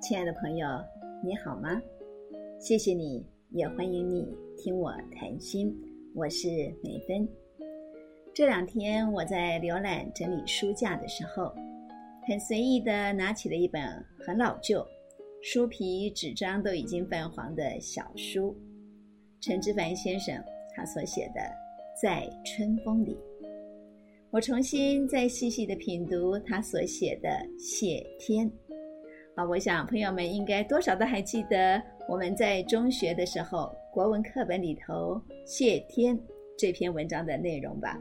亲爱的朋友，你好吗？谢谢你，也欢迎你听我谈心。我是美芬。这两天我在浏览整理书架的时候，很随意的拿起了一本很老旧、书皮纸张都已经泛黄的小书——陈之凡先生他所写的《在春风里》。我重新再细细的品读他所写的《谢天》。啊，我想朋友们应该多少都还记得我们在中学的时候国文课本里头《谢天》这篇文章的内容吧？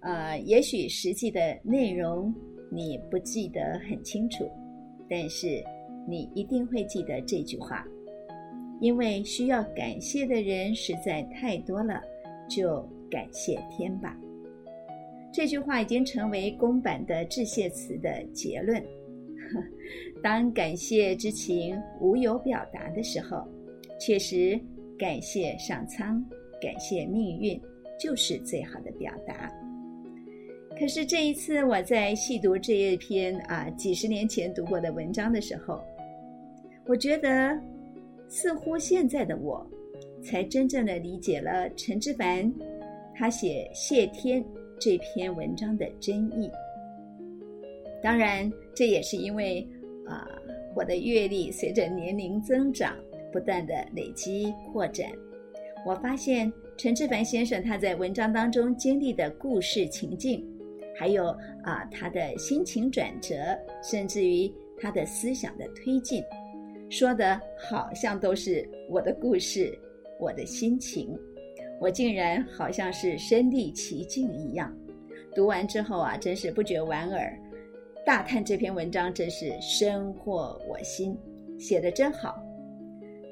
呃，也许实际的内容你不记得很清楚，但是你一定会记得这句话，因为需要感谢的人实在太多了，就感谢天吧。这句话已经成为公版的致谢词的结论。当感谢之情无有表达的时候，确实感谢上苍，感谢命运，就是最好的表达。可是这一次我在细读这一篇啊几十年前读过的文章的时候，我觉得似乎现在的我，才真正的理解了陈之凡他写《谢天》这篇文章的真意。当然，这也是因为。啊，我的阅历随着年龄增长，不断的累积扩展。我发现陈志凡先生他在文章当中经历的故事情境，还有啊他的心情转折，甚至于他的思想的推进，说的好像都是我的故事，我的心情，我竟然好像是身历其境一样。读完之后啊，真是不觉莞尔。大叹这篇文章真是深获我心，写的真好，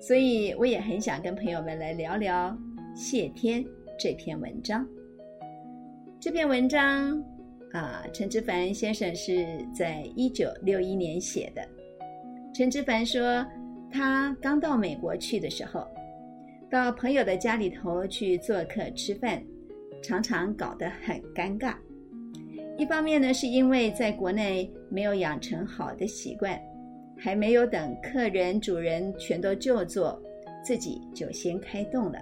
所以我也很想跟朋友们来聊聊《谢天》这篇文章。这篇文章啊，陈之凡先生是在一九六一年写的。陈之凡说，他刚到美国去的时候，到朋友的家里头去做客吃饭，常常搞得很尴尬。一方面呢，是因为在国内没有养成好的习惯，还没有等客人、主人全都就座，自己就先开动了。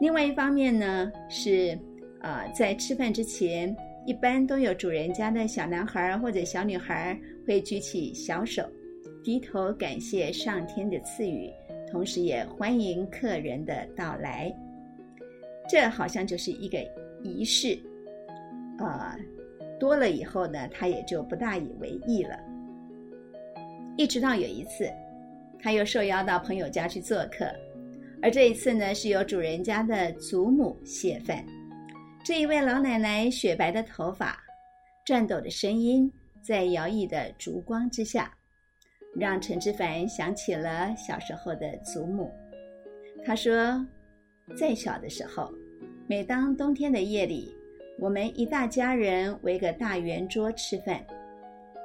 另外一方面呢，是啊，在吃饭之前，一般都有主人家的小男孩或者小女孩会举起小手，低头感谢上天的赐予，同时也欢迎客人的到来。这好像就是一个仪式，啊。多了以后呢，他也就不大以为意了。一直到有一次，他又受邀到朋友家去做客，而这一次呢，是由主人家的祖母谢饭。这一位老奶奶雪白的头发，颤抖的声音，在摇曳的烛光之下，让陈之凡想起了小时候的祖母。他说，在小的时候，每当冬天的夜里。我们一大家人围个大圆桌吃饭，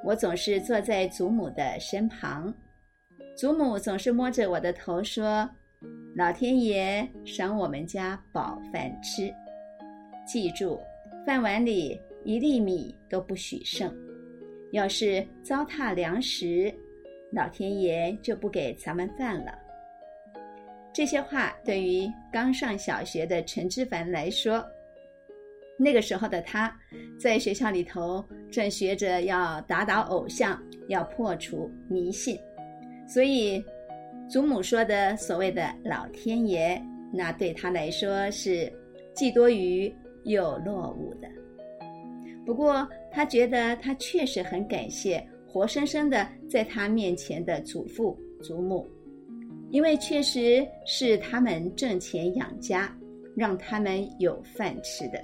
我总是坐在祖母的身旁，祖母总是摸着我的头说：“老天爷赏我们家饱饭吃，记住，饭碗里一粒米都不许剩，要是糟蹋粮食，老天爷就不给咱们饭了。”这些话对于刚上小学的陈之凡来说。那个时候的他，在学校里头正学着要打倒偶像，要破除迷信，所以祖母说的所谓的老天爷，那对他来说是既多余又落伍的。不过他觉得他确实很感谢活生生的在他面前的祖父祖母，因为确实是他们挣钱养家，让他们有饭吃的。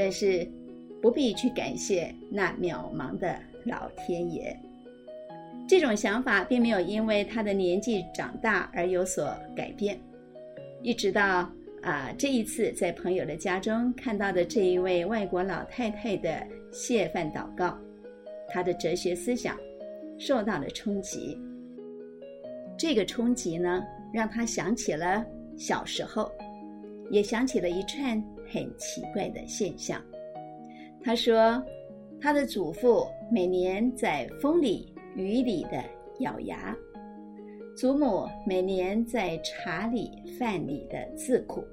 但是，不必去感谢那渺茫的老天爷。这种想法并没有因为他的年纪长大而有所改变，一直到啊这一次在朋友的家中看到的这一位外国老太太的谢饭祷告，他的哲学思想受到了冲击。这个冲击呢，让他想起了小时候，也想起了一串。很奇怪的现象，他说，他的祖父每年在风里雨里的咬牙，祖母每年在茶里饭里的自苦。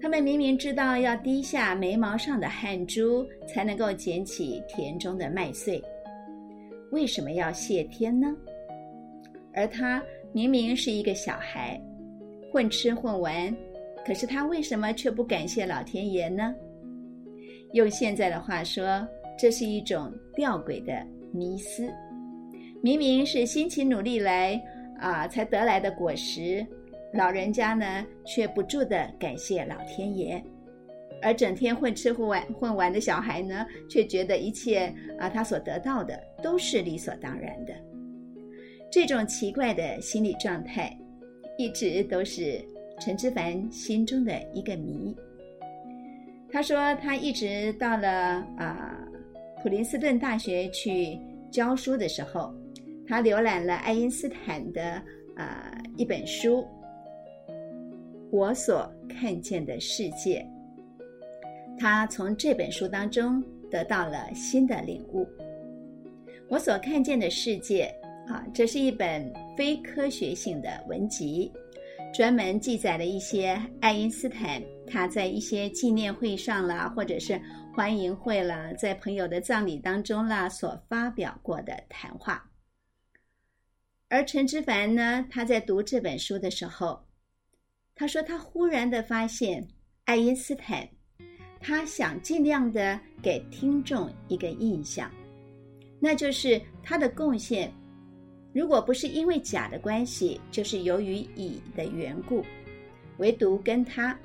他们明明知道要滴下眉毛上的汗珠才能够捡起田中的麦穗，为什么要谢天呢？而他明明是一个小孩，混吃混玩，可是他为什么却不感谢老天爷呢？用现在的话说，这是一种吊诡的迷思。明明是辛勤努力来啊才得来的果实。老人家呢，却不住的感谢老天爷，而整天混吃混玩混玩的小孩呢，却觉得一切啊，他所得到的都是理所当然的。这种奇怪的心理状态，一直都是陈之凡心中的一个谜。他说，他一直到了啊普林斯顿大学去教书的时候，他浏览了爱因斯坦的啊一本书。我所看见的世界，他从这本书当中得到了新的领悟。我所看见的世界啊，这是一本非科学性的文集，专门记载了一些爱因斯坦他在一些纪念会上啦，或者是欢迎会啦，在朋友的葬礼当中啦所发表过的谈话。而陈之凡呢，他在读这本书的时候。他说：“他忽然的发现，爱因斯坦，他想尽量的给听众一个印象，那就是他的贡献，如果不是因为甲的关系，就是由于乙的缘故，唯独跟他，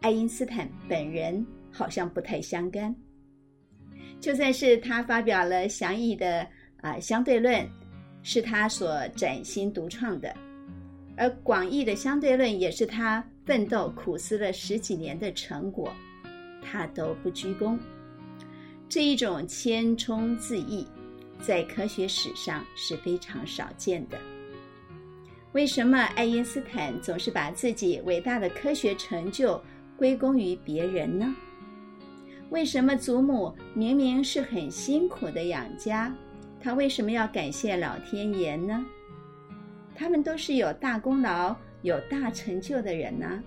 爱因斯坦本人好像不太相干。就算是他发表了详义的啊相对论，是他所崭新独创的。”而广义的相对论也是他奋斗苦思了十几年的成果，他都不居功。这一种谦冲自缢，在科学史上是非常少见的。为什么爱因斯坦总是把自己伟大的科学成就归功于别人呢？为什么祖母明明是很辛苦的养家，他为什么要感谢老天爷呢？他们都是有大功劳、有大成就的人呢。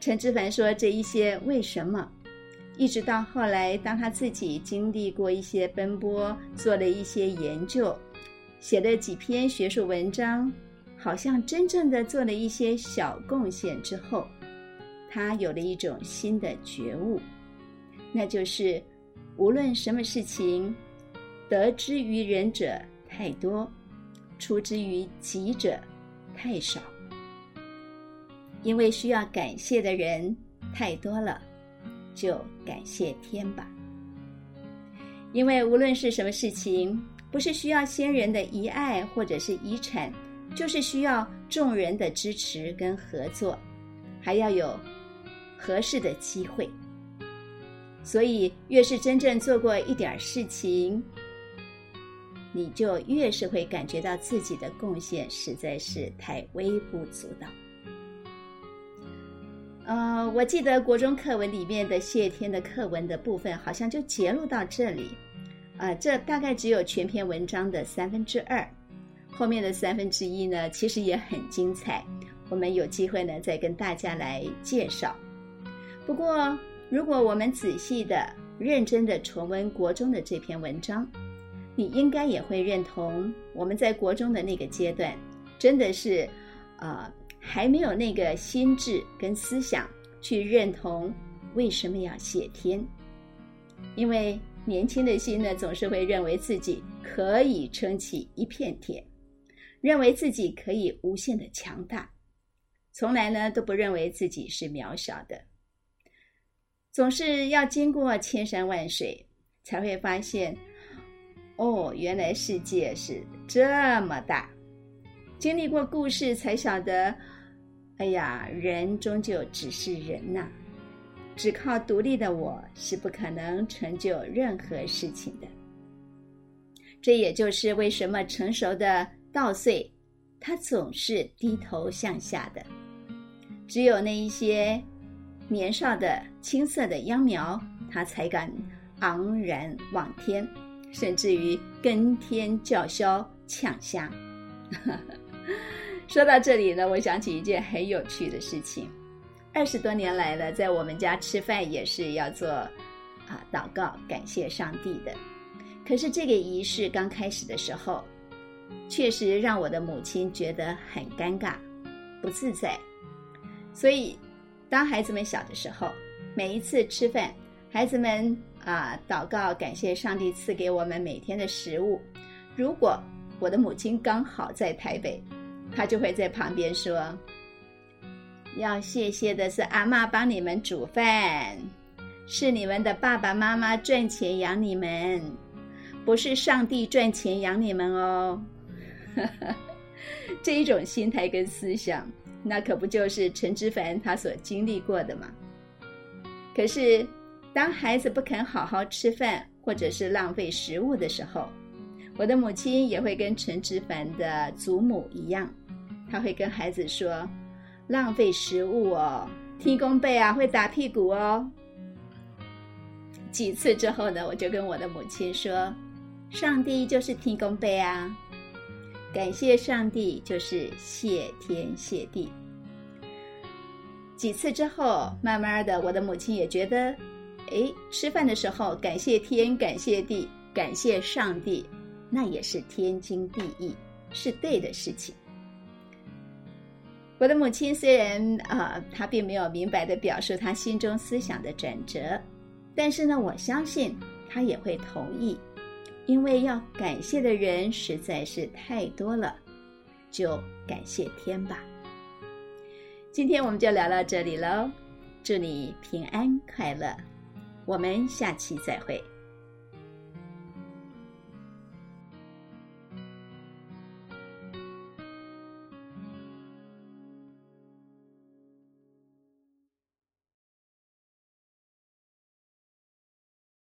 陈之凡说：“这一些为什么？一直到后来，当他自己经历过一些奔波，做了一些研究，写了几篇学术文章，好像真正的做了一些小贡献之后，他有了一种新的觉悟，那就是无论什么事情，得之于人者太多。”出之于己者太少，因为需要感谢的人太多了，就感谢天吧。因为无论是什么事情，不是需要先人的遗爱或者是遗产，就是需要众人的支持跟合作，还要有合适的机会。所以，越是真正做过一点事情。你就越是会感觉到自己的贡献实在是太微不足道。呃，我记得国中课文里面的谢天的课文的部分，好像就揭露到这里，啊，这大概只有全篇文章的三分之二，后面的三分之一呢，其实也很精彩。我们有机会呢，再跟大家来介绍。不过，如果我们仔细的、认真的重温国中的这篇文章，你应该也会认同，我们在国中的那个阶段，真的是，呃，还没有那个心智跟思想去认同为什么要谢天，因为年轻的心呢，总是会认为自己可以撑起一片天，认为自己可以无限的强大，从来呢都不认为自己是渺小的，总是要经过千山万水，才会发现。哦，原来世界是这么大，经历过故事才晓得，哎呀，人终究只是人呐，只靠独立的我是不可能成就任何事情的。这也就是为什么成熟的稻穗，它总是低头向下的，只有那一些年少的青涩的秧苗，它才敢昂然望天。甚至于跟天叫嚣抢虾。说到这里呢，我想起一件很有趣的事情。二十多年来了，在我们家吃饭也是要做啊祷告，感谢上帝的。可是这个仪式刚开始的时候，确实让我的母亲觉得很尴尬、不自在。所以，当孩子们小的时候，每一次吃饭，孩子们啊祷告感谢上帝赐给我们每天的食物。如果我的母亲刚好在台北，她就会在旁边说。要谢谢的是阿妈帮你们煮饭，是你们的爸爸妈妈赚钱养你们，不是上帝赚钱养你们哦。这一种心态跟思想，那可不就是陈之凡他所经历过的吗？可是，当孩子不肯好好吃饭，或者是浪费食物的时候，我的母亲也会跟陈之凡的祖母一样，他会跟孩子说。浪费食物哦，天公背啊会打屁股哦。几次之后呢，我就跟我的母亲说：“上帝就是天公背啊，感谢上帝就是谢天谢地。”几次之后，慢慢的，我的母亲也觉得，哎，吃饭的时候感谢天、感谢地、感谢上帝，那也是天经地义，是对的事情。我的母亲虽然啊，她并没有明白的表述她心中思想的转折，但是呢，我相信她也会同意，因为要感谢的人实在是太多了，就感谢天吧。今天我们就聊到这里喽，祝你平安快乐，我们下期再会。